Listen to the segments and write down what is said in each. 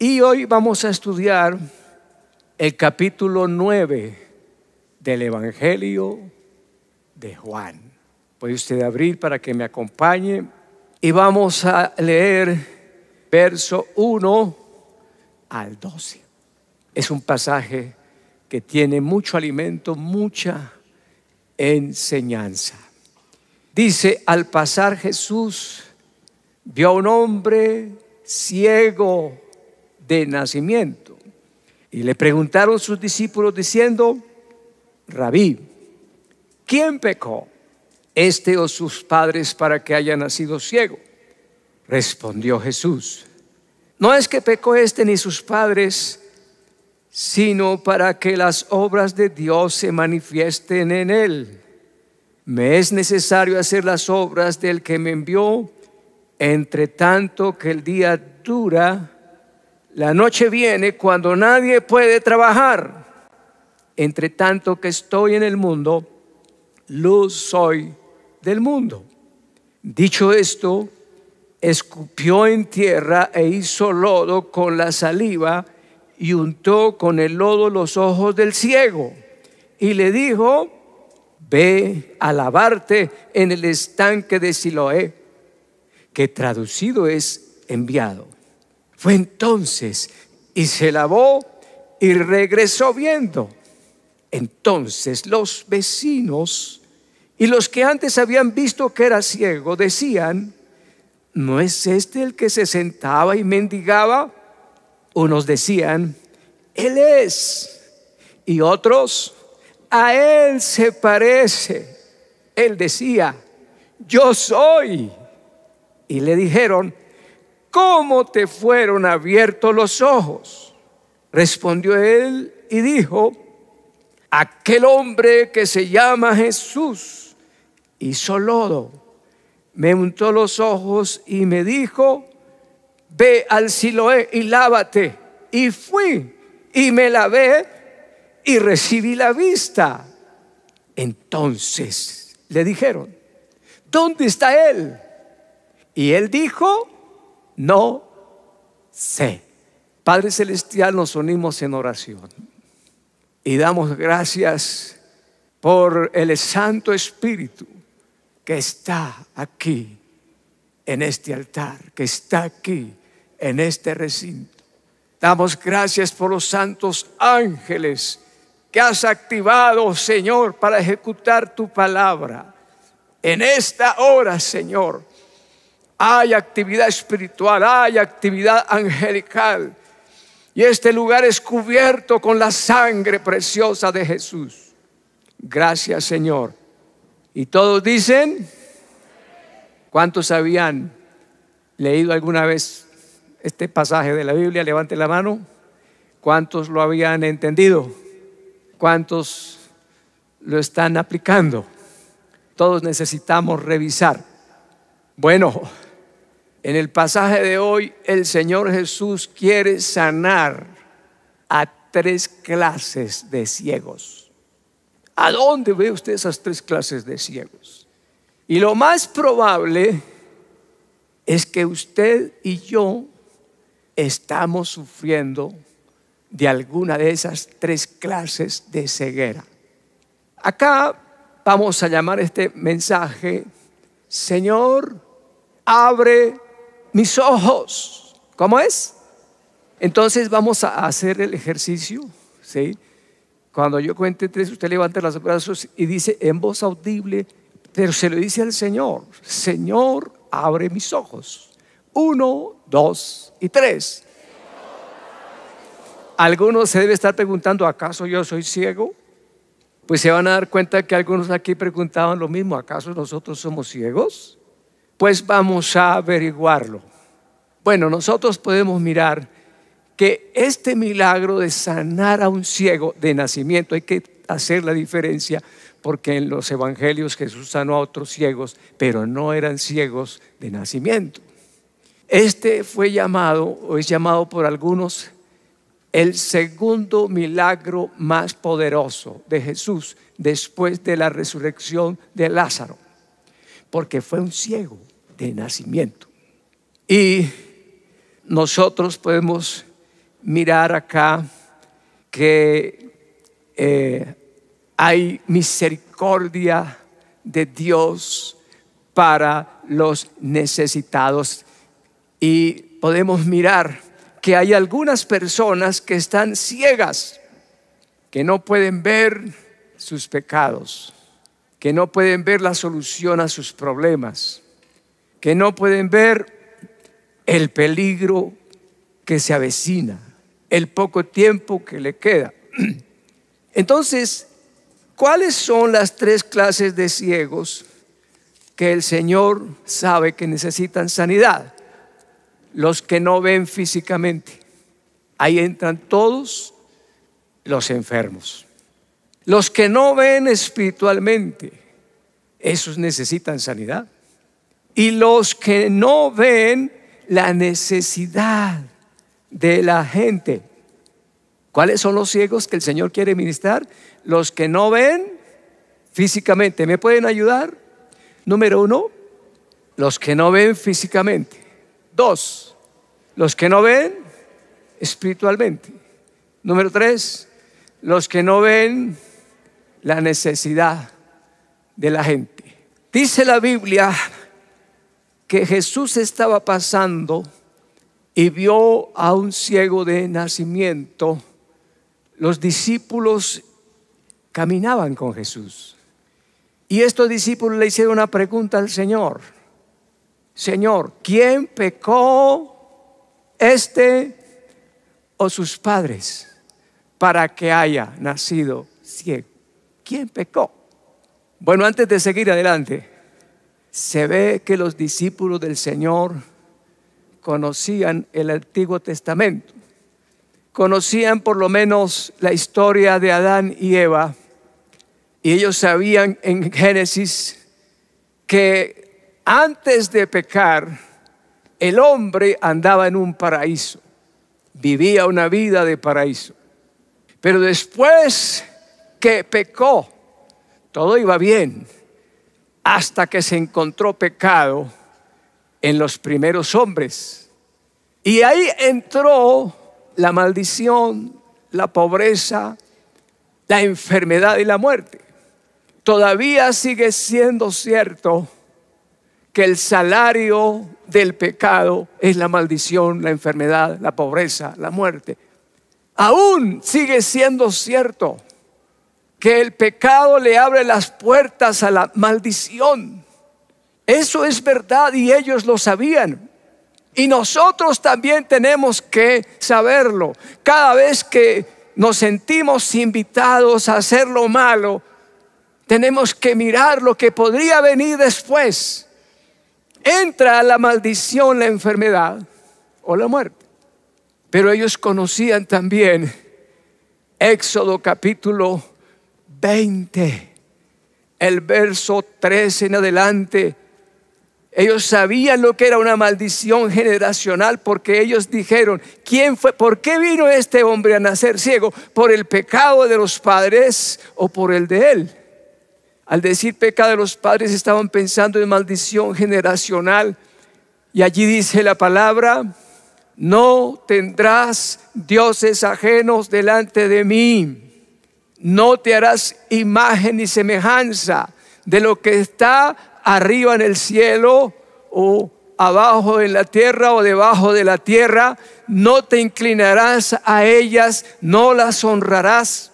Y hoy vamos a estudiar el capítulo 9 del Evangelio de Juan. Puede usted abrir para que me acompañe y vamos a leer verso 1 al 12. Es un pasaje que tiene mucho alimento, mucha enseñanza. Dice, al pasar Jesús vio a un hombre ciego de nacimiento. Y le preguntaron sus discípulos diciendo, Rabí, ¿quién pecó? ¿Este o sus padres para que haya nacido ciego? Respondió Jesús, no es que pecó este ni sus padres, sino para que las obras de Dios se manifiesten en él. Me es necesario hacer las obras del que me envió, entre tanto que el día dura la noche viene cuando nadie puede trabajar. Entre tanto que estoy en el mundo, luz soy del mundo. Dicho esto, escupió en tierra e hizo lodo con la saliva y untó con el lodo los ojos del ciego. Y le dijo, ve a lavarte en el estanque de Siloé, que traducido es enviado. Fue entonces y se lavó y regresó viendo. Entonces los vecinos y los que antes habían visto que era ciego decían, ¿no es este el que se sentaba y mendigaba? Unos decían, Él es. Y otros, a Él se parece. Él decía, yo soy. Y le dijeron, ¿cómo te fueron abiertos los ojos? Respondió él y dijo, aquel hombre que se llama Jesús hizo lodo, me untó los ojos y me dijo, ve al Siloé y lávate. Y fui y me lavé y recibí la vista. Entonces le dijeron, ¿dónde está él? Y él dijo, no sé. Padre Celestial, nos unimos en oración y damos gracias por el Santo Espíritu que está aquí en este altar, que está aquí en este recinto. Damos gracias por los santos ángeles que has activado, Señor, para ejecutar tu palabra. En esta hora, Señor, hay actividad espiritual, hay actividad angelical. Y este lugar es cubierto con la sangre preciosa de Jesús. Gracias Señor. Y todos dicen, ¿cuántos habían leído alguna vez este pasaje de la Biblia? Levante la mano. ¿Cuántos lo habían entendido? ¿Cuántos lo están aplicando? Todos necesitamos revisar. Bueno, en el pasaje de hoy, el Señor Jesús quiere sanar a tres clases de ciegos. ¿A dónde ve usted esas tres clases de ciegos? Y lo más probable es que usted y yo estamos sufriendo de alguna de esas tres clases de ceguera. Acá vamos a llamar este mensaje, Señor, abre mis ojos. ¿Cómo es? Entonces vamos a hacer el ejercicio. Cuando yo cuente tres, usted levanta los brazos y dice en voz audible, pero se lo dice al Señor, Señor, abre mis ojos. Uno, dos y tres. Algunos se debe estar preguntando, ¿acaso yo soy ciego? Pues se van a dar cuenta que algunos aquí preguntaban lo mismo, ¿acaso nosotros somos ciegos? Pues vamos a averiguarlo. Bueno, nosotros podemos mirar que este milagro de sanar a un ciego de nacimiento, hay que hacer la diferencia porque en los evangelios Jesús sanó a otros ciegos, pero no eran ciegos de nacimiento. Este fue llamado, o es llamado por algunos, el segundo milagro más poderoso de Jesús después de la resurrección de Lázaro, porque fue un ciego de nacimiento. Y nosotros podemos mirar acá que eh, hay misericordia de Dios para los necesitados. Y podemos mirar que hay algunas personas que están ciegas, que no pueden ver sus pecados, que no pueden ver la solución a sus problemas, que no pueden ver el peligro que se avecina, el poco tiempo que le queda. Entonces, ¿cuáles son las tres clases de ciegos que el Señor sabe que necesitan sanidad. Los que no ven físicamente. Ahí entran todos los enfermos. Los que no ven espiritualmente, esos necesitan sanidad. Y los que no ven la necesidad de la gente. ¿Cuáles son los ciegos que el Señor quiere ministrar? Los que no ven físicamente. ¿Me pueden ayudar? Número uno, los que no ven físicamente. Dos, los que no ven espiritualmente. Número tres, los que no ven la necesidad de la gente. Dice la Biblia que Jesús estaba pasando y vio a un ciego de nacimiento. Los discípulos caminaban con Jesús. Y estos discípulos le hicieron una pregunta al Señor. Señor, ¿quién pecó este o sus padres para que haya nacido ciego? ¿Quién pecó? Bueno, antes de seguir adelante, se ve que los discípulos del Señor conocían el Antiguo Testamento, conocían por lo menos la historia de Adán y Eva. Y ellos sabían en Génesis que antes de pecar, el hombre andaba en un paraíso, vivía una vida de paraíso. Pero después que pecó, todo iba bien, hasta que se encontró pecado en los primeros hombres. Y ahí entró la maldición, la pobreza, la enfermedad y la muerte todavía sigue siendo cierto que el salario del pecado es la maldición, la enfermedad, la pobreza, la muerte. Aún sigue siendo cierto que el pecado le abre las puertas a la maldición. Eso es verdad y ellos lo sabían. Y nosotros también tenemos que saberlo. Cada vez que nos sentimos invitados a hacer lo malo, tenemos que mirar lo que podría venir después. Entra la maldición, la enfermedad o la muerte. Pero ellos conocían también Éxodo capítulo 20, el verso 13 en adelante. Ellos sabían lo que era una maldición generacional porque ellos dijeron, ¿quién fue? ¿Por qué vino este hombre a nacer ciego? ¿Por el pecado de los padres o por el de él? Al decir pecado de los padres estaban pensando en maldición generacional. Y allí dice la palabra, no tendrás dioses ajenos delante de mí. No te harás imagen ni semejanza de lo que está arriba en el cielo o abajo en la tierra o debajo de la tierra. No te inclinarás a ellas, no las honrarás.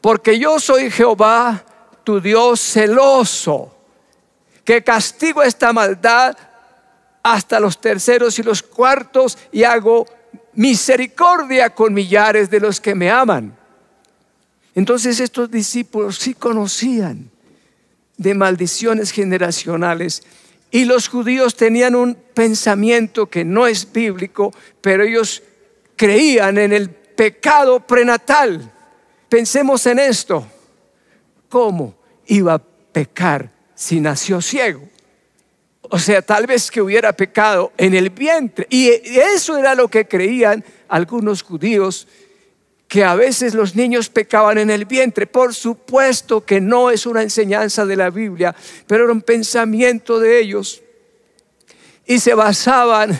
Porque yo soy Jehová, tu Dios celoso, que castigo esta maldad hasta los terceros y los cuartos y hago misericordia con millares de los que me aman. Entonces estos discípulos sí conocían de maldiciones generacionales y los judíos tenían un pensamiento que no es bíblico, pero ellos creían en el pecado prenatal. Pensemos en esto. ¿cómo iba a pecar si nació ciego? O sea, tal vez que hubiera pecado en el vientre. Y eso era lo que creían algunos judíos, que a veces los niños pecaban en el vientre. Por supuesto que no es una enseñanza de la Biblia, pero era un pensamiento de ellos. Y se basaban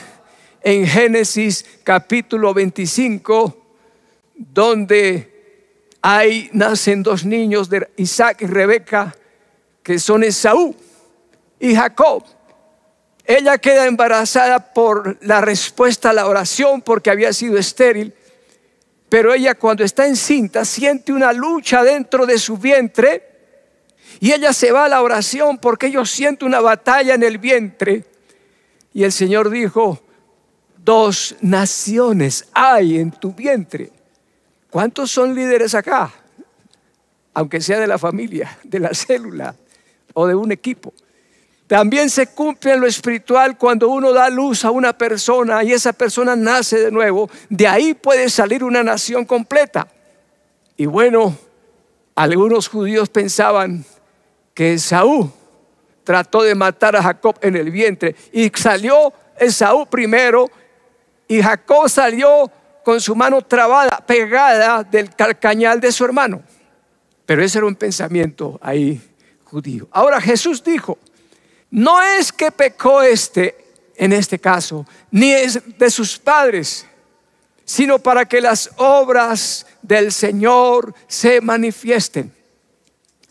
en Génesis capítulo 25, donde hay, nacen dos niños de Isaac y Rebeca, que son Esaú y Jacob. Ella queda embarazada por la respuesta a la oración porque había sido estéril, pero ella cuando está encinta siente una lucha dentro de su vientre y ella se va a la oración porque ella siente una batalla en el vientre. Y el Señor dijo, dos naciones hay en tu vientre. ¿Cuántos son líderes acá? Aunque sea de la familia, de la célula o de un equipo. También se cumple en lo espiritual cuando uno da luz a una persona y esa persona nace de nuevo. De ahí puede salir una nación completa. Y bueno, algunos judíos pensaban que Esaú trató de matar a Jacob en el vientre y salió Esaú primero y Jacob salió con su mano trabada, pegada del calcañal de su hermano. Pero ese era un pensamiento ahí judío. Ahora Jesús dijo, no es que pecó este, en este caso, ni es de sus padres, sino para que las obras del Señor se manifiesten.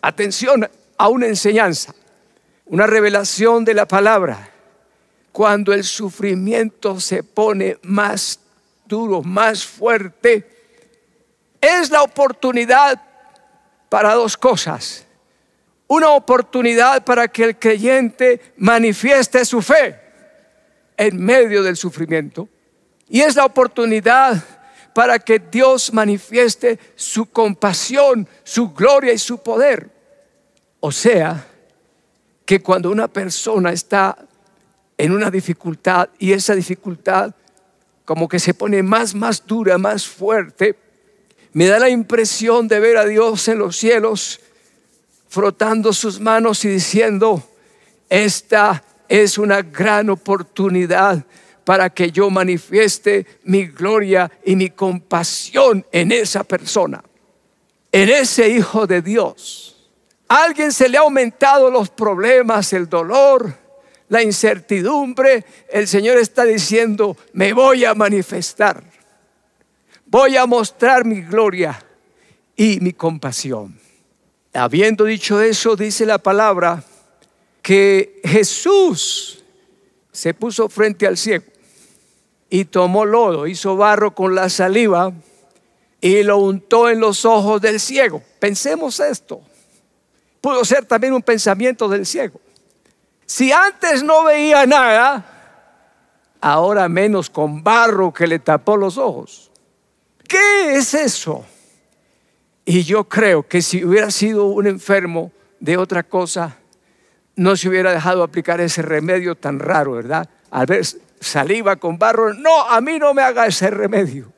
Atención a una enseñanza, una revelación de la palabra cuando el sufrimiento se pone más duro, más fuerte, es la oportunidad para dos cosas. Una oportunidad para que el creyente manifieste su fe en medio del sufrimiento. Y es la oportunidad para que Dios manifieste su compasión, su gloria y su poder. O sea, que cuando una persona está en una dificultad y esa dificultad como que se pone más, más dura, más fuerte, me da la impresión de ver a Dios en los cielos frotando sus manos y diciendo, esta es una gran oportunidad para que yo manifieste mi gloria y mi compasión en esa persona, en ese Hijo de Dios. A alguien se le ha aumentado los problemas, el dolor, la incertidumbre, el Señor está diciendo, me voy a manifestar, voy a mostrar mi gloria y mi compasión. Habiendo dicho eso, dice la palabra que Jesús se puso frente al ciego y tomó lodo, hizo barro con la saliva y lo untó en los ojos del ciego. Pensemos esto. Pudo ser también un pensamiento del ciego. Si antes no veía nada, ahora menos con barro que le tapó los ojos. ¿Qué es eso? Y yo creo que si hubiera sido un enfermo de otra cosa, no se hubiera dejado aplicar ese remedio tan raro, ¿verdad? Al ver saliva con barro, no, a mí no me haga ese remedio.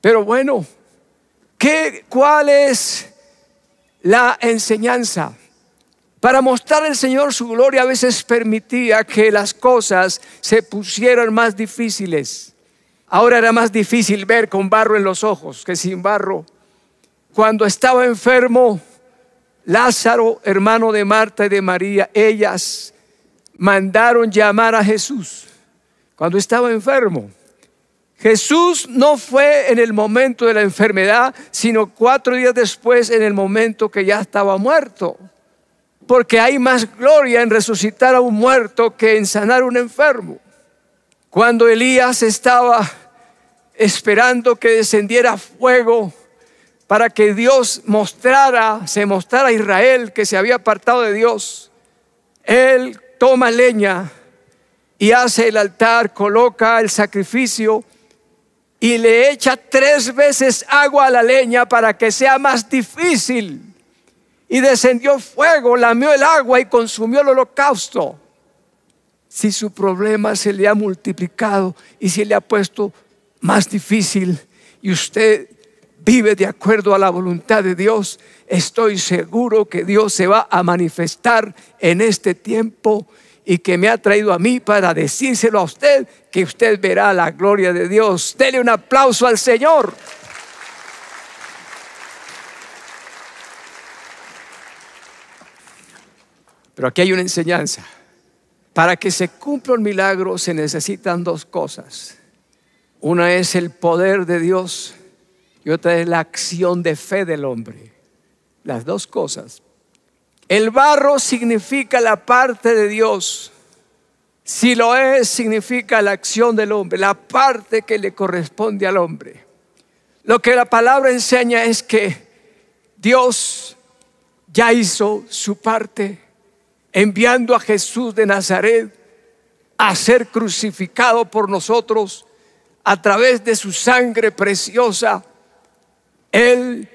Pero bueno, ¿qué, ¿cuál es la enseñanza? Para mostrar al Señor su gloria a veces permitía que las cosas se pusieran más difíciles. Ahora era más difícil ver con barro en los ojos que sin barro. Cuando estaba enfermo, Lázaro, hermano de Marta y de María, ellas mandaron llamar a Jesús cuando estaba enfermo. Jesús no fue en el momento de la enfermedad, sino cuatro días después en el momento que ya estaba muerto porque hay más gloria en resucitar a un muerto que en sanar a un enfermo. Cuando Elías estaba esperando que descendiera fuego para que Dios mostrara, se mostrara a Israel que se había apartado de Dios, él toma leña y hace el altar, coloca el sacrificio y le echa tres veces agua a la leña para que sea más difícil y descendió fuego, lamió el agua y consumió el holocausto. Si su problema se le ha multiplicado y se le ha puesto más difícil y usted vive de acuerdo a la voluntad de Dios, estoy seguro que Dios se va a manifestar en este tiempo y que me ha traído a mí para decírselo a usted, que usted verá la gloria de Dios. Dele un aplauso al Señor. Pero aquí hay una enseñanza. Para que se cumpla un milagro se necesitan dos cosas. Una es el poder de Dios y otra es la acción de fe del hombre. Las dos cosas. El barro significa la parte de Dios. Si lo es, significa la acción del hombre, la parte que le corresponde al hombre. Lo que la palabra enseña es que Dios ya hizo su parte enviando a Jesús de Nazaret a ser crucificado por nosotros a través de su sangre preciosa. Él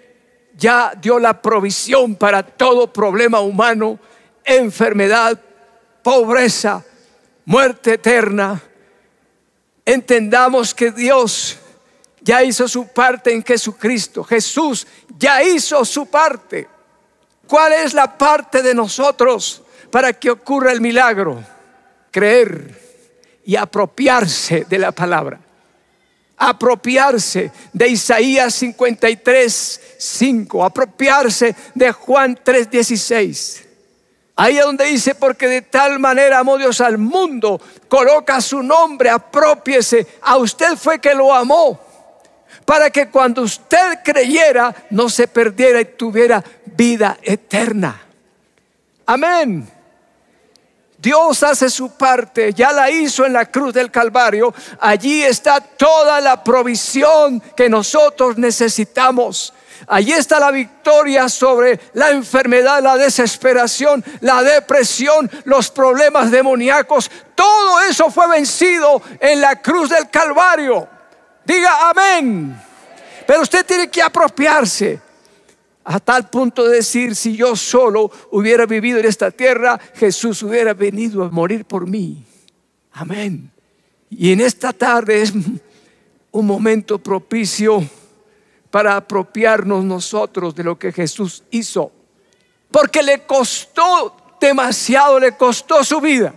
ya dio la provisión para todo problema humano, enfermedad, pobreza, muerte eterna. Entendamos que Dios ya hizo su parte en Jesucristo. Jesús ya hizo su parte. ¿Cuál es la parte de nosotros para que ocurra el milagro? Creer y apropiarse de la palabra apropiarse de Isaías 53, 5, apropiarse de Juan 3, 16. Ahí es donde dice, porque de tal manera amó Dios al mundo, coloca su nombre, apropiese. A usted fue que lo amó, para que cuando usted creyera no se perdiera y tuviera vida eterna. Amén. Dios hace su parte, ya la hizo en la cruz del Calvario. Allí está toda la provisión que nosotros necesitamos. Allí está la victoria sobre la enfermedad, la desesperación, la depresión, los problemas demoníacos. Todo eso fue vencido en la cruz del Calvario. Diga amén. Pero usted tiene que apropiarse a tal punto de decir, si yo solo hubiera vivido en esta tierra, Jesús hubiera venido a morir por mí. Amén. Y en esta tarde es un momento propicio para apropiarnos nosotros de lo que Jesús hizo. Porque le costó demasiado, le costó su vida.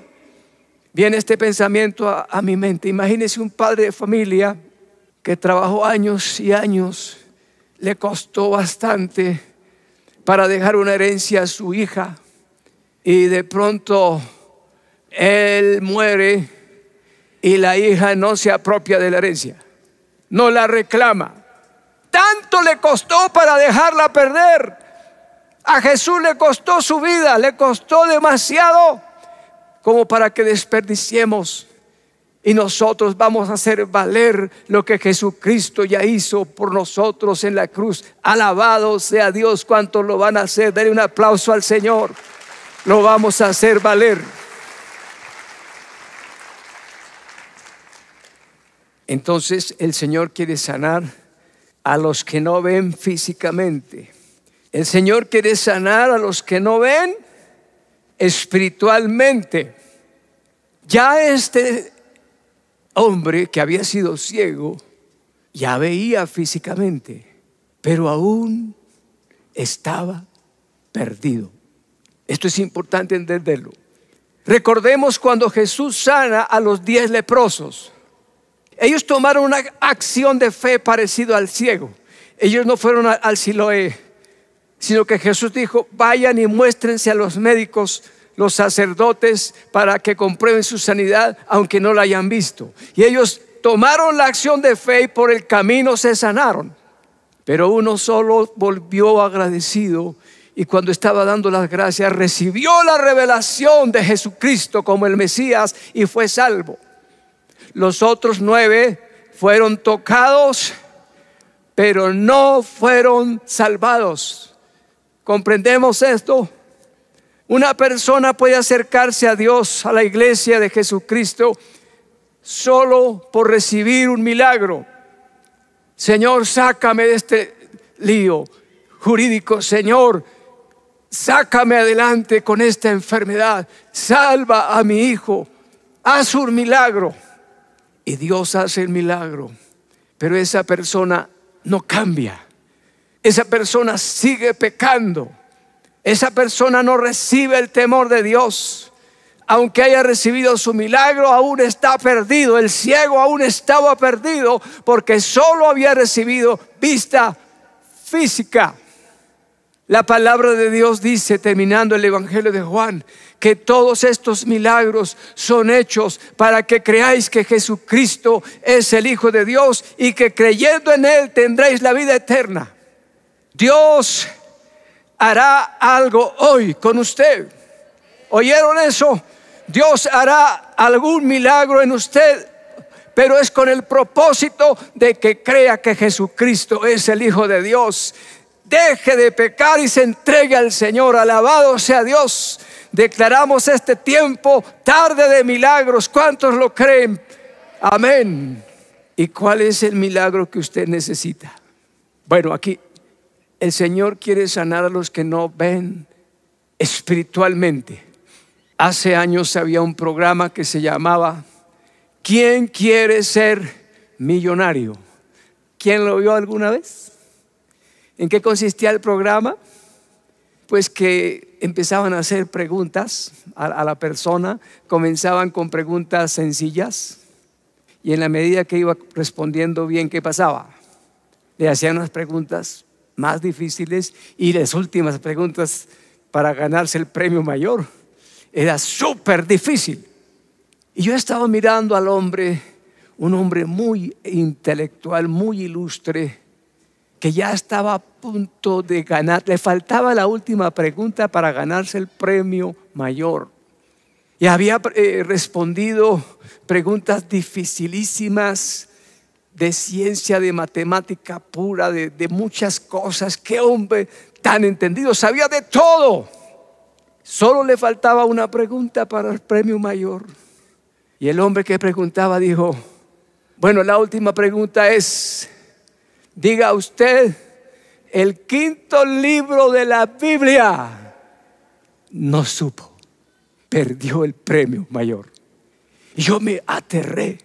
Viene este pensamiento a, a mi mente. Imagínese un padre de familia que trabajó años y años le costó bastante para dejar una herencia a su hija y de pronto él muere y la hija no se apropia de la herencia, no la reclama. Tanto le costó para dejarla perder. A Jesús le costó su vida, le costó demasiado como para que desperdiciemos y nosotros vamos a hacer valer lo que Jesucristo ya hizo por nosotros en la cruz. Alabado sea Dios, cuántos lo van a hacer. Denle un aplauso al Señor. Lo vamos a hacer valer. Entonces el Señor quiere sanar a los que no ven físicamente. El Señor quiere sanar a los que no ven espiritualmente. Ya este hombre que había sido ciego ya veía físicamente, pero aún estaba perdido. Esto es importante entenderlo. Recordemos cuando Jesús sana a los diez leprosos. Ellos tomaron una acción de fe parecido al ciego. Ellos no fueron al Siloé, sino que Jesús dijo, vayan y muéstrense a los médicos los sacerdotes para que comprueben su sanidad, aunque no la hayan visto. Y ellos tomaron la acción de fe y por el camino se sanaron. Pero uno solo volvió agradecido y cuando estaba dando las gracias recibió la revelación de Jesucristo como el Mesías y fue salvo. Los otros nueve fueron tocados, pero no fueron salvados. ¿Comprendemos esto? Una persona puede acercarse a Dios, a la iglesia de Jesucristo, solo por recibir un milagro. Señor, sácame de este lío jurídico. Señor, sácame adelante con esta enfermedad. Salva a mi hijo. Haz un milagro. Y Dios hace el milagro. Pero esa persona no cambia. Esa persona sigue pecando esa persona no recibe el temor de Dios. Aunque haya recibido su milagro, aún está perdido. El ciego aún estaba perdido porque solo había recibido vista física. La palabra de Dios dice, terminando el Evangelio de Juan, que todos estos milagros son hechos para que creáis que Jesucristo es el Hijo de Dios y que creyendo en Él tendréis la vida eterna. Dios hará algo hoy con usted. ¿Oyeron eso? Dios hará algún milagro en usted, pero es con el propósito de que crea que Jesucristo es el Hijo de Dios. Deje de pecar y se entregue al Señor. Alabado sea Dios. Declaramos este tiempo tarde de milagros. ¿Cuántos lo creen? Amén. ¿Y cuál es el milagro que usted necesita? Bueno, aquí el Señor quiere sanar a los que no ven espiritualmente. Hace años había un programa que se llamaba ¿Quién quiere ser millonario? ¿Quién lo vio alguna vez? ¿En qué consistía el programa? Pues que empezaban a hacer preguntas a, la persona, comenzaban con preguntas sencillas y en la medida que iba respondiendo bien, ¿qué pasaba? Le hacían unas preguntas más difíciles y las últimas preguntas para ganarse el premio mayor. Era súper difícil. Y yo estaba mirando al hombre, un hombre muy intelectual, muy ilustre, que ya estaba a punto de ganar. Le faltaba la última pregunta para ganarse el premio mayor. Y había eh, respondido preguntas dificilísimas de ciencia, de matemática pura, de, de muchas cosas. Qué hombre tan entendido, sabía de todo. Solo le faltaba una pregunta para el premio mayor. Y el hombre que preguntaba dijo, bueno, la última pregunta es, diga usted, el quinto libro de la Biblia no supo, perdió el premio mayor. Yo me aterré.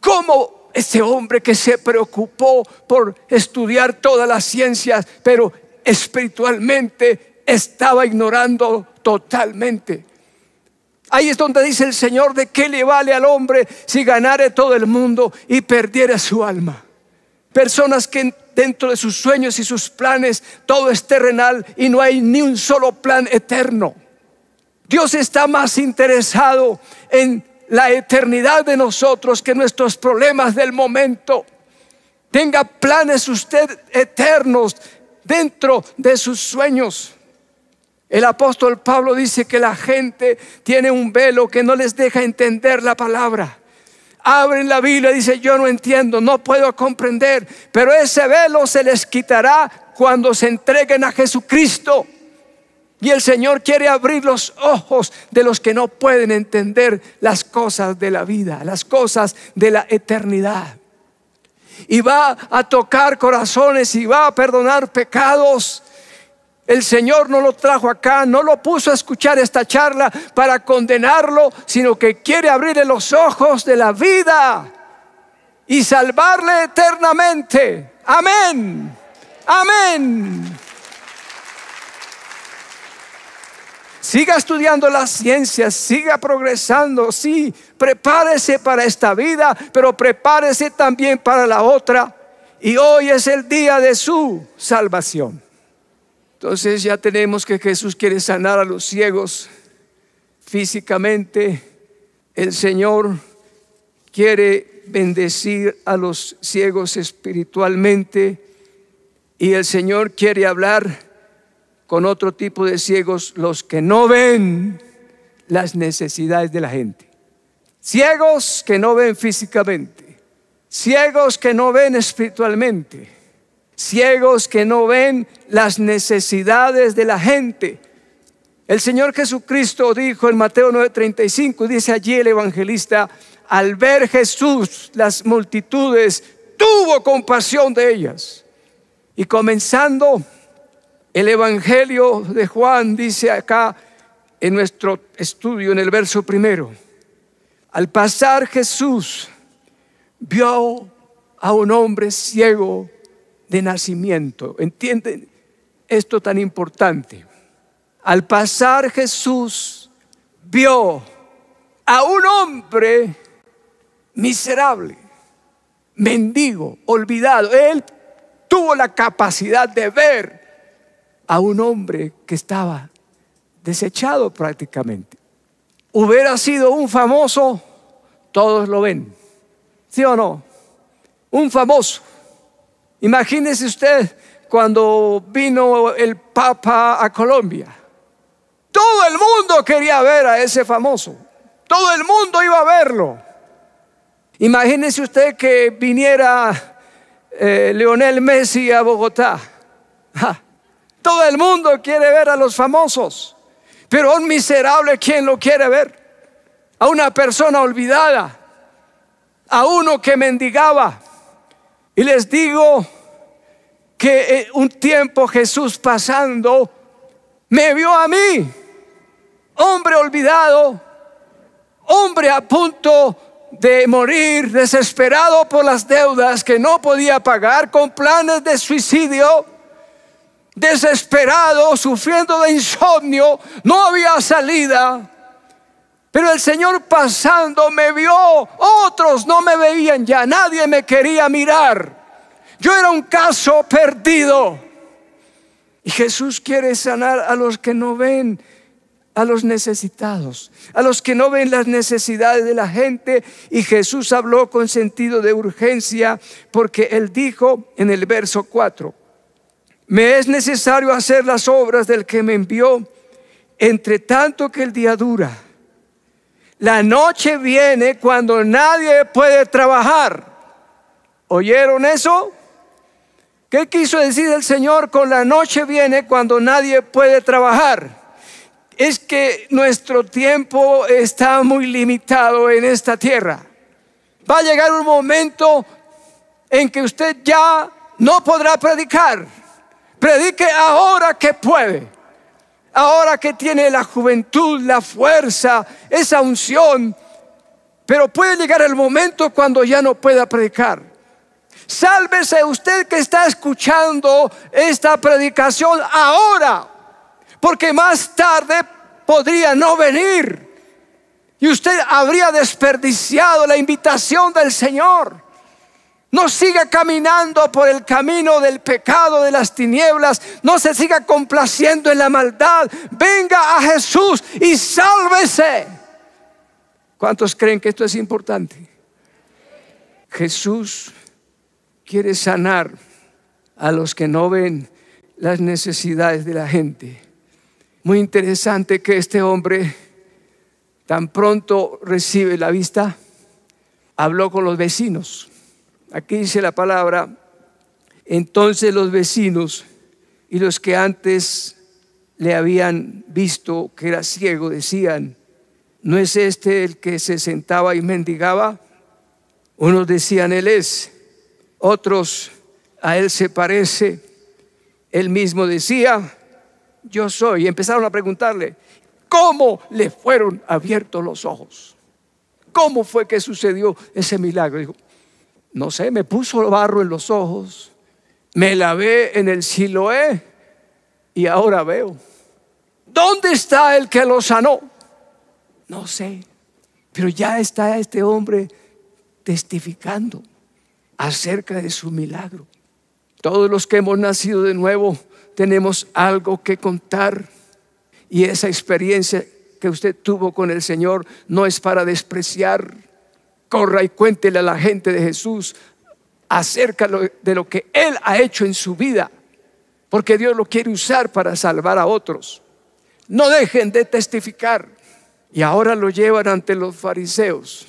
¿Cómo ese hombre que se preocupó por estudiar todas las ciencias, pero espiritualmente estaba ignorando totalmente. Ahí es donde dice el Señor de qué le vale al hombre si ganare todo el mundo y perdiera su alma. Personas que dentro de sus sueños y sus planes todo es terrenal y no hay ni un solo plan eterno. Dios está más interesado en la eternidad de nosotros que nuestros problemas del momento. Tenga planes usted eternos dentro de sus sueños. El apóstol Pablo dice que la gente tiene un velo que no les deja entender la palabra. Abren la Biblia y dice, yo no entiendo, no puedo comprender, pero ese velo se les quitará cuando se entreguen a Jesucristo. Y el Señor quiere abrir los ojos de los que no pueden entender las cosas de la vida, las cosas de la eternidad. Y va a tocar corazones y va a perdonar pecados el Señor no lo trajo acá, no lo puso a escuchar esta charla para condenarlo, sino que quiere abrirle los ojos de la vida y salvarle eternamente. Amén. Amén. Siga estudiando las ciencias, siga progresando, sí, prepárese para esta vida, pero prepárese también para la otra. Y hoy es el día de su salvación. Entonces ya tenemos que Jesús quiere sanar a los ciegos físicamente. El Señor quiere bendecir a los ciegos espiritualmente. Y el Señor quiere hablar con otro tipo de ciegos, los que no ven las necesidades de la gente. Ciegos que no ven físicamente. Ciegos que no ven espiritualmente ciegos que no ven las necesidades de la gente. El Señor Jesucristo dijo en Mateo 9:35, dice allí el evangelista, al ver Jesús las multitudes, tuvo compasión de ellas. Y comenzando el Evangelio de Juan, dice acá en nuestro estudio, en el verso primero, al pasar Jesús vio a un hombre ciego de nacimiento. ¿Entienden esto tan importante? Al pasar Jesús vio a un hombre miserable, mendigo, olvidado. Él tuvo la capacidad de ver a un hombre que estaba desechado prácticamente. Hubiera sido un famoso, todos lo ven, ¿sí o no? Un famoso. Imagínese usted cuando vino el Papa a Colombia. Todo el mundo quería ver a ese famoso. Todo el mundo iba a verlo. Imagínese usted que viniera eh, Leonel Messi a Bogotá. Todo el mundo quiere ver a los famosos, pero un miserable, ¿quién lo quiere ver? A una persona olvidada, a uno que mendigaba. Y les digo que un tiempo Jesús pasando me vio a mí, hombre olvidado, hombre a punto de morir, desesperado por las deudas que no podía pagar, con planes de suicidio, desesperado, sufriendo de insomnio, no había salida. Pero el Señor pasando me vio, otros no me veían ya, nadie me quería mirar. Yo era un caso perdido. Y Jesús quiere sanar a los que no ven a los necesitados, a los que no ven las necesidades de la gente. Y Jesús habló con sentido de urgencia porque él dijo en el verso 4, me es necesario hacer las obras del que me envió, entre tanto que el día dura. La noche viene cuando nadie puede trabajar. ¿Oyeron eso? ¿Qué quiso decir el Señor con la noche viene cuando nadie puede trabajar? es que nuestro tiempo está muy limitado en esta tierra. Va a llegar un momento en que usted ya no podrá predicar. Predique ahora que puede. Ahora que tiene la juventud, la fuerza, esa unción. Pero puede llegar el momento cuando ya no pueda predicar. Sálvese usted que está escuchando esta predicación ahora porque más tarde podría no venir y usted habría desperdiciado la invitación del Señor. No siga caminando por el camino del pecado, de las tinieblas. No se siga complaciendo en la maldad. Venga a Jesús y sálvese. ¿Cuántos creen que esto es importante? Jesús quiere sanar a los que no ven las necesidades de la gente. Muy interesante que este hombre tan pronto recibe la vista, habló con los vecinos. Aquí dice la palabra, entonces los vecinos y los que antes le habían visto que era ciego decían, ¿no es este el que se sentaba y mendigaba? Unos decían, Él es, otros, a Él se parece. Él mismo decía, yo soy. Y empezaron a preguntarle, ¿cómo le fueron abiertos los ojos? ¿Cómo fue que sucedió ese milagro? Dijo, no sé, me puso barro en los ojos, me lavé en el Siloé y ahora veo. ¿Dónde está el que lo sanó? No sé, pero ya está este hombre testificando acerca de su milagro. Todos los que hemos nacido de nuevo tenemos algo que contar y esa experiencia que usted tuvo con el Señor no es para despreciar. Corra y cuéntele a la gente de Jesús acerca de lo que Él ha hecho en su vida, porque Dios lo quiere usar para salvar a otros. No dejen de testificar. Y ahora lo llevan ante los fariseos.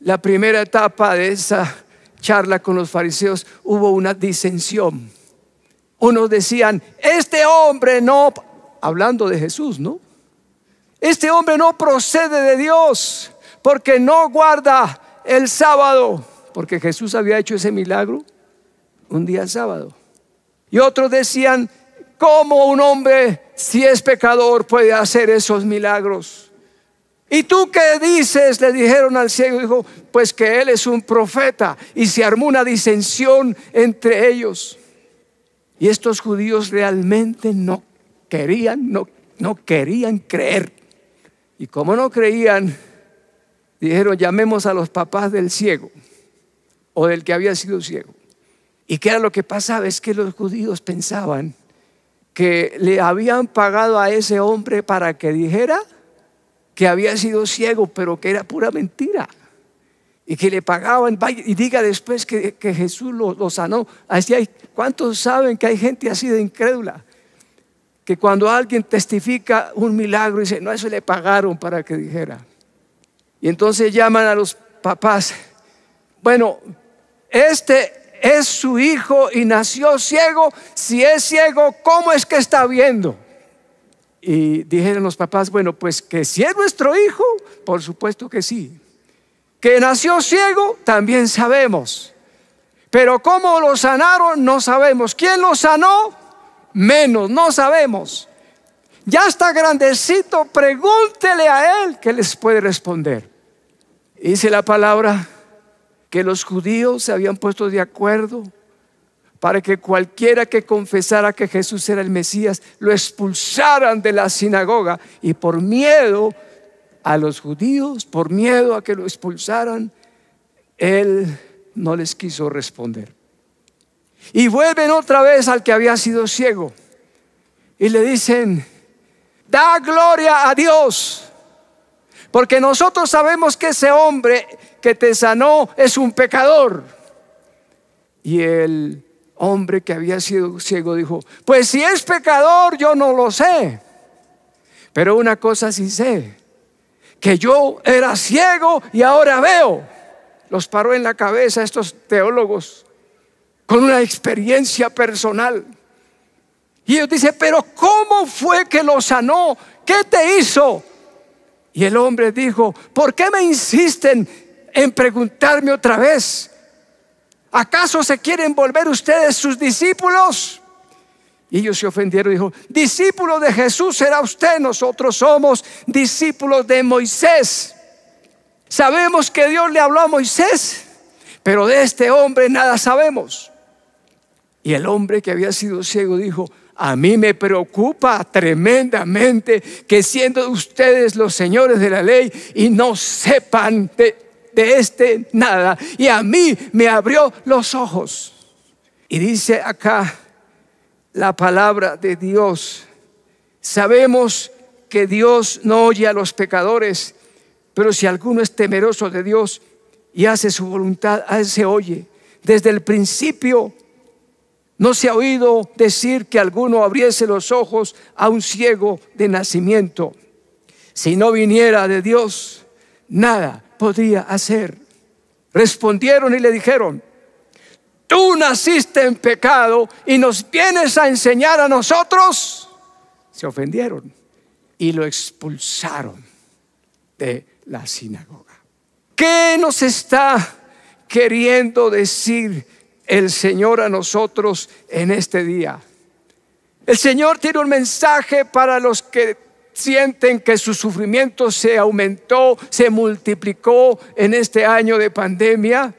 La primera etapa de esa charla con los fariseos hubo una disensión. Unos decían, este hombre no, hablando de Jesús, ¿no? Este hombre no procede de Dios porque no guarda el sábado, porque Jesús había hecho ese milagro un día sábado. Y otros decían, ¿cómo un hombre, si es pecador, puede hacer esos milagros? ¿Y tú qué dices? Le dijeron al ciego, dijo, pues que él es un profeta. Y se armó una disensión entre ellos. Y estos judíos realmente no querían, no, no querían creer. Y como no creían, dijeron, llamemos a los papás del ciego o del que había sido ciego. ¿Y qué era lo que pasaba? Es que los judíos pensaban que le habían pagado a ese hombre para que dijera que había sido ciego, pero que era pura mentira. Y que le pagaban, y diga después que, Jesús lo, sanó. Así hay, ¿Cuántos saben que hay gente así de incrédula? Que cuando alguien testifica un milagro, dice, no, eso le pagaron para que dijera. Y entonces llaman a los papás, bueno, este es su hijo y nació ciego. Si es ciego, ¿cómo es que está viendo? Y dijeron los papás, bueno, pues que si es nuestro hijo, por supuesto que sí. Que nació ciego, también sabemos. Pero cómo lo sanaron, no sabemos. ¿Quién lo sanó? Menos, no sabemos. Ya está grandecito, pregúntele a él que les puede responder. Dice la palabra que los judíos se habían puesto de acuerdo para que cualquiera que confesara que Jesús era el Mesías lo expulsaran de la sinagoga y por miedo a los judíos, por miedo a que lo expulsaran, él no les quiso responder. Y vuelven otra vez al que había sido ciego y le dicen, da gloria a Dios porque nosotros sabemos que ese hombre que te sanó es un pecador. Y el hombre que había sido ciego dijo, pues si es pecador yo no lo sé. Pero una cosa sí sé, que yo era ciego y ahora veo. Los paró en la cabeza estos teólogos con una experiencia personal. Y ellos dicen, pero ¿cómo fue que lo sanó? ¿Qué te hizo? Y el hombre dijo, ¿por qué me insisten en preguntarme otra vez? ¿Acaso se quieren volver ustedes sus discípulos? Y ellos se ofendieron y dijo, discípulo de Jesús será usted, nosotros somos discípulos de Moisés. Sabemos que Dios le habló a Moisés, pero de este hombre nada sabemos. Y el hombre que había sido ciego dijo, a mí me preocupa tremendamente que siendo ustedes los señores de la ley y no sepan de, este nada. Y a mí me abrió los ojos. Y dice acá la palabra de Dios. Sabemos que Dios no oye a los pecadores, pero si alguno es temeroso de Dios y hace su voluntad, a él se oye. Desde el principio no se ha oído decir que alguno abriese los ojos a un ciego de nacimiento. Si no viniera de Dios, nada podría hacer. Respondieron y le dijeron, tú naciste en pecado y nos vienes a enseñar a nosotros. Se ofendieron y lo expulsaron de la sinagoga. ¿Qué nos está queriendo decir el Señor a nosotros en este día. El Señor tiene un mensaje para los que sienten que su sufrimiento se aumentó, se multiplicó en este año de pandemia.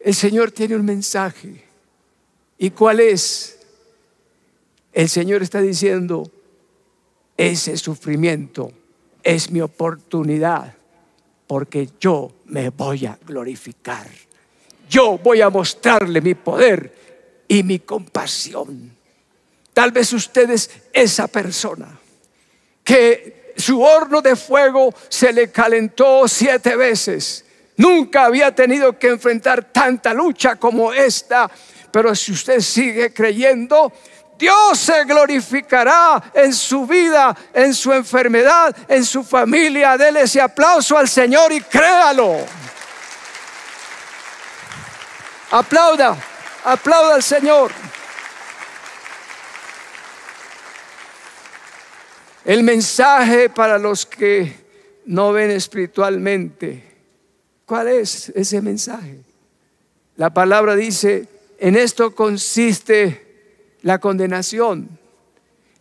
El Señor tiene un mensaje. ¿Y cuál es? El Señor está diciendo, ese sufrimiento es mi oportunidad porque yo me voy a glorificar yo voy a mostrarle mi poder y mi compasión. Tal vez usted es esa persona que su horno de fuego se le calentó siete veces. Nunca había tenido que enfrentar tanta lucha como esta. Pero si usted sigue creyendo, Dios se glorificará en su vida, en su enfermedad, en su familia. Dele ese aplauso al Señor y créalo. Aplauda, aplauda al Señor. El mensaje para los que no ven espiritualmente. ¿Cuál es ese mensaje? La palabra dice, en esto consiste la condenación,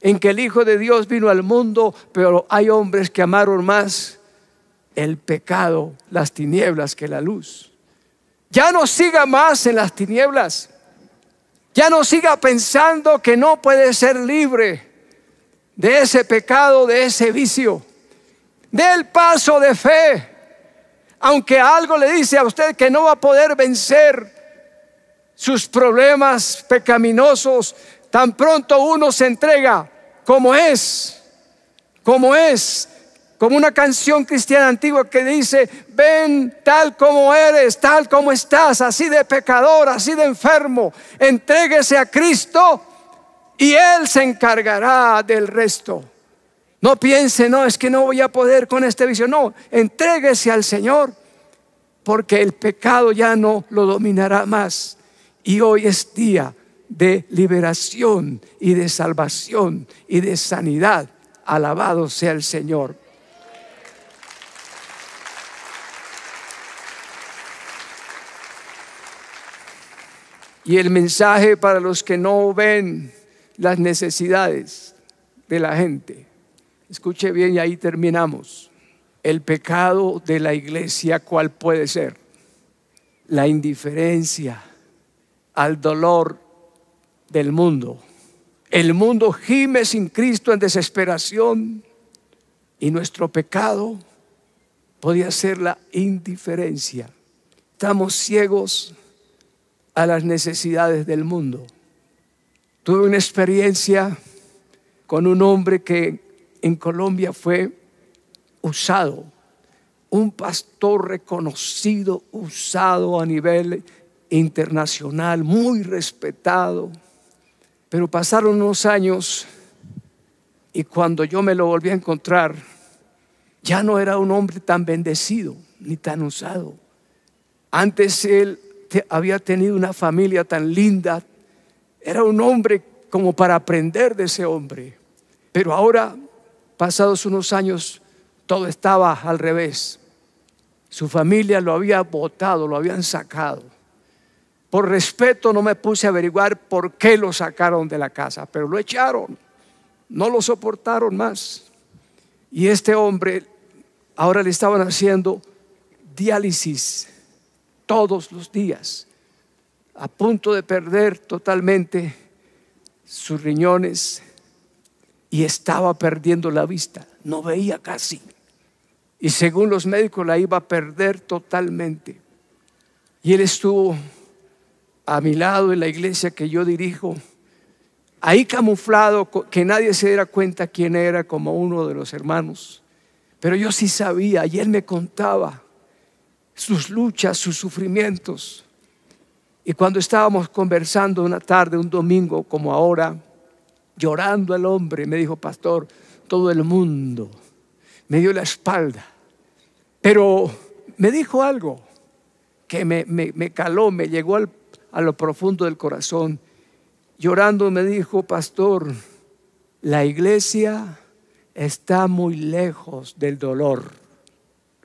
en que el Hijo de Dios vino al mundo, pero hay hombres que amaron más el pecado, las tinieblas que la luz. Ya no siga más en las tinieblas. Ya no siga pensando que no puede ser libre de ese pecado, de ese vicio. Del paso de fe. Aunque algo le dice a usted que no va a poder vencer sus problemas pecaminosos, Tan pronto uno se entrega como es, como es, como una canción cristiana antigua que dice, ven tal como eres, tal como estás, así de pecador, así de enfermo, entréguese a Cristo y Él se encargará del resto. No piense, no, es que no voy a poder con este vicio. No, entréguese al Señor, porque el pecado ya no lo dominará más. Y hoy es día de liberación y de salvación y de sanidad. Alabado sea el Señor. Y el mensaje para los que no ven las necesidades de la gente. Escuche bien y ahí terminamos. El pecado de la iglesia, ¿cuál puede ser? La indiferencia al dolor del mundo. El mundo gime sin Cristo en desesperación y nuestro pecado podía ser la indiferencia. Estamos ciegos a las necesidades del mundo. Tuve una experiencia con un hombre que en Colombia fue usado, un pastor reconocido, usado a nivel internacional, muy respetado. Pero pasaron unos años y cuando yo me lo volví a encontrar, ya no era un hombre tan bendecido ni tan usado. Antes él había tenido una familia tan linda, era un hombre como para aprender de ese hombre. Pero ahora, pasados unos años, todo estaba al revés. Su familia lo había botado, lo habían sacado. Por respeto no me puse a averiguar por qué lo sacaron de la casa, pero lo echaron. No lo soportaron más. Y este hombre ahora le estaban haciendo diálisis todos los días, a punto de perder totalmente sus riñones y estaba perdiendo la vista, no veía casi. Y según los médicos la iba a perder totalmente. Y él estuvo a mi lado en la iglesia que yo dirijo, ahí camuflado, que nadie se diera cuenta quién era como uno de los hermanos. Pero yo sí sabía y él me contaba sus luchas, sus sufrimientos. Y cuando estábamos conversando una tarde, un domingo como ahora, llorando el hombre, me dijo, pastor, todo el mundo me dio la espalda. Pero me dijo algo que me, me caló, me llegó al a lo profundo del corazón. Llorando me dijo, pastor, la iglesia está muy lejos del dolor.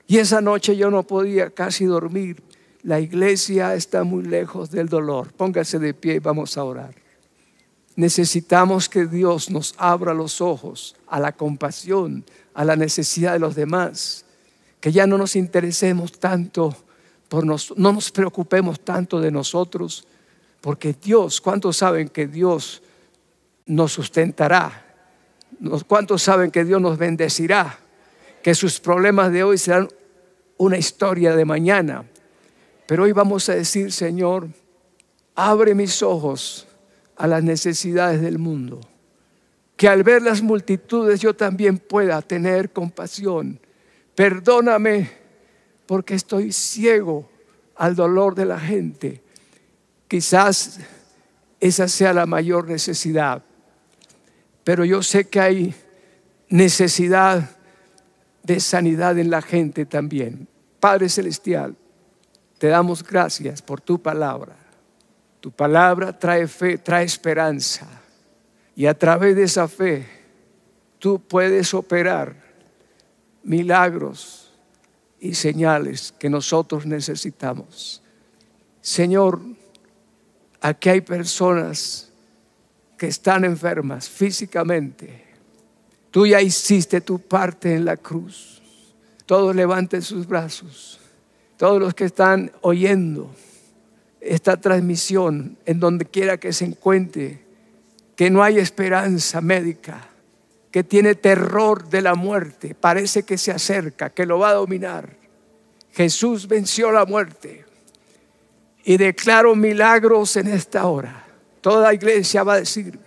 Y esa noche yo no podía casi dormir. La iglesia está muy lejos del dolor. Póngase de pie y vamos a orar. Necesitamos que Dios nos abra los ojos a la compasión, a la necesidad de los demás. Que ya no nos interesemos tanto no nos preocupemos tanto de nosotros, porque Dios, ¿cuántos saben que Dios nos sustentará? ¿Cuántos saben que Dios nos bendecirá? Que sus problemas de hoy serán una historia de mañana. Pero hoy vamos a decir, Señor, abre mis ojos a las necesidades del mundo. Que al ver las multitudes yo también pueda tener compasión. Perdóname porque estoy ciego al dolor de la gente. Quizás esa sea la mayor necesidad, pero yo sé que hay necesidad de sanidad en la gente también. Padre Celestial, te damos gracias por tu palabra. Tu palabra trae fe, trae esperanza. Y a través de esa fe, tú puedes operar milagros, y señales que nosotros necesitamos. Señor, aquí hay personas que están enfermas físicamente. Tú ya hiciste tu parte en la cruz. Todos levanten sus brazos. Todos los que están oyendo esta transmisión, en donde quiera que se encuentre, que no hay esperanza médica que tiene terror de la muerte, parece que se acerca, que lo va a dominar. Jesús venció la muerte y declaro milagros en esta hora. Toda iglesia va a decir,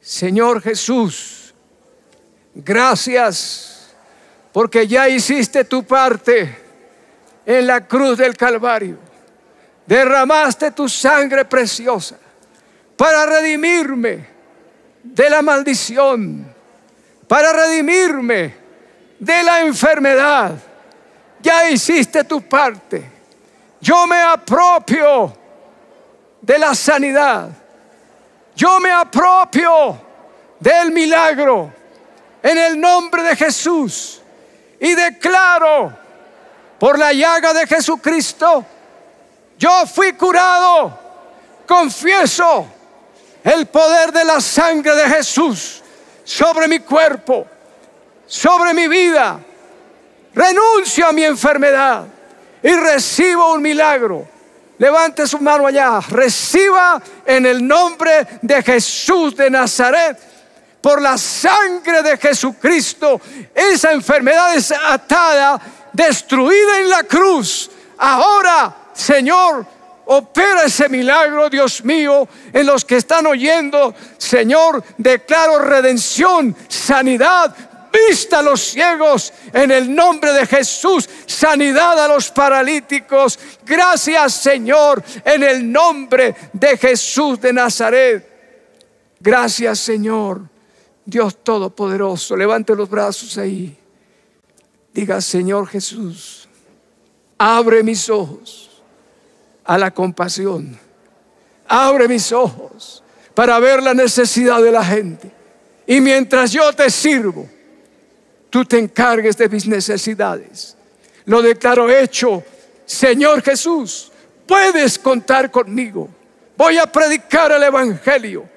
Señor Jesús, gracias porque ya hiciste tu parte en la cruz del Calvario. Derramaste tu sangre preciosa para redimirme de la maldición, para redimirme de la enfermedad. Ya hiciste tu parte. Yo me apropio de la sanidad. Yo me apropio del milagro en el nombre de Jesús y declaro por la llaga de Jesucristo, yo fui curado. Confieso el poder de la sangre de Jesús sobre mi cuerpo, sobre mi vida. Renuncio a mi enfermedad y recibo un milagro. Levante su mano allá, reciba en el nombre de Jesús de Nazaret, por la sangre de Jesucristo, esa enfermedad es atada, destruida en la cruz. Ahora, Señor, opera ese milagro, Dios mío, en los que están oyendo. Señor, declaro redención, sanidad, vista a los ciegos en el nombre de Jesús, sanidad a los paralíticos. Gracias Señor en el nombre de Jesús de Nazaret. Gracias Señor, Dios Todopoderoso. Levante los brazos ahí. Diga Señor Jesús, abre mis ojos a la compasión. Abre mis ojos para ver la necesidad de la gente. Y mientras yo te sirvo, tú te encargues de mis necesidades. Lo declaro hecho, Señor Jesús, puedes contar conmigo. Voy a predicar el Evangelio.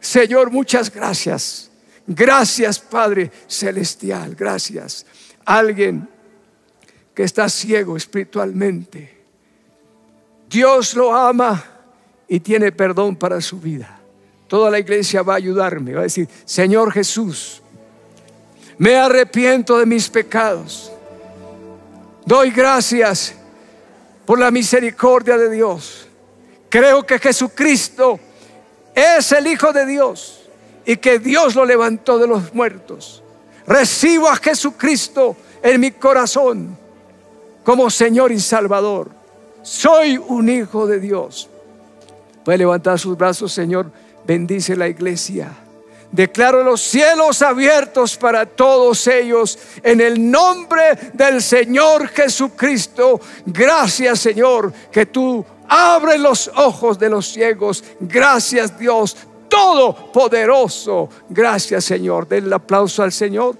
Señor, muchas gracias. Gracias, Padre Celestial. Gracias. Alguien que está ciego espiritualmente. Dios lo ama y tiene perdón para su vida. Toda la iglesia va a ayudarme. Va a decir, Señor Jesús, me arrepiento de mis pecados. Doy gracias por la misericordia de Dios. Creo que Jesucristo es el Hijo de Dios y que Dios lo levantó de los muertos. Recibo a Jesucristo en mi corazón como Señor y Salvador. Soy un hijo de Dios. Puede levantar sus brazos, Señor. Bendice la iglesia. Declaro los cielos abiertos para todos ellos en el nombre del Señor Jesucristo. Gracias Señor que tú abres los ojos de los ciegos. Gracias Dios Todopoderoso. Gracias Señor. Den el aplauso al Señor.